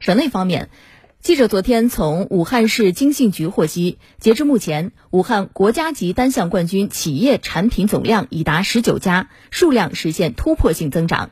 省内方面记者昨天从武汉市经信局获悉截至目前武汉国家级单项冠军企业产品总量已达十九家数量实现突破性增长。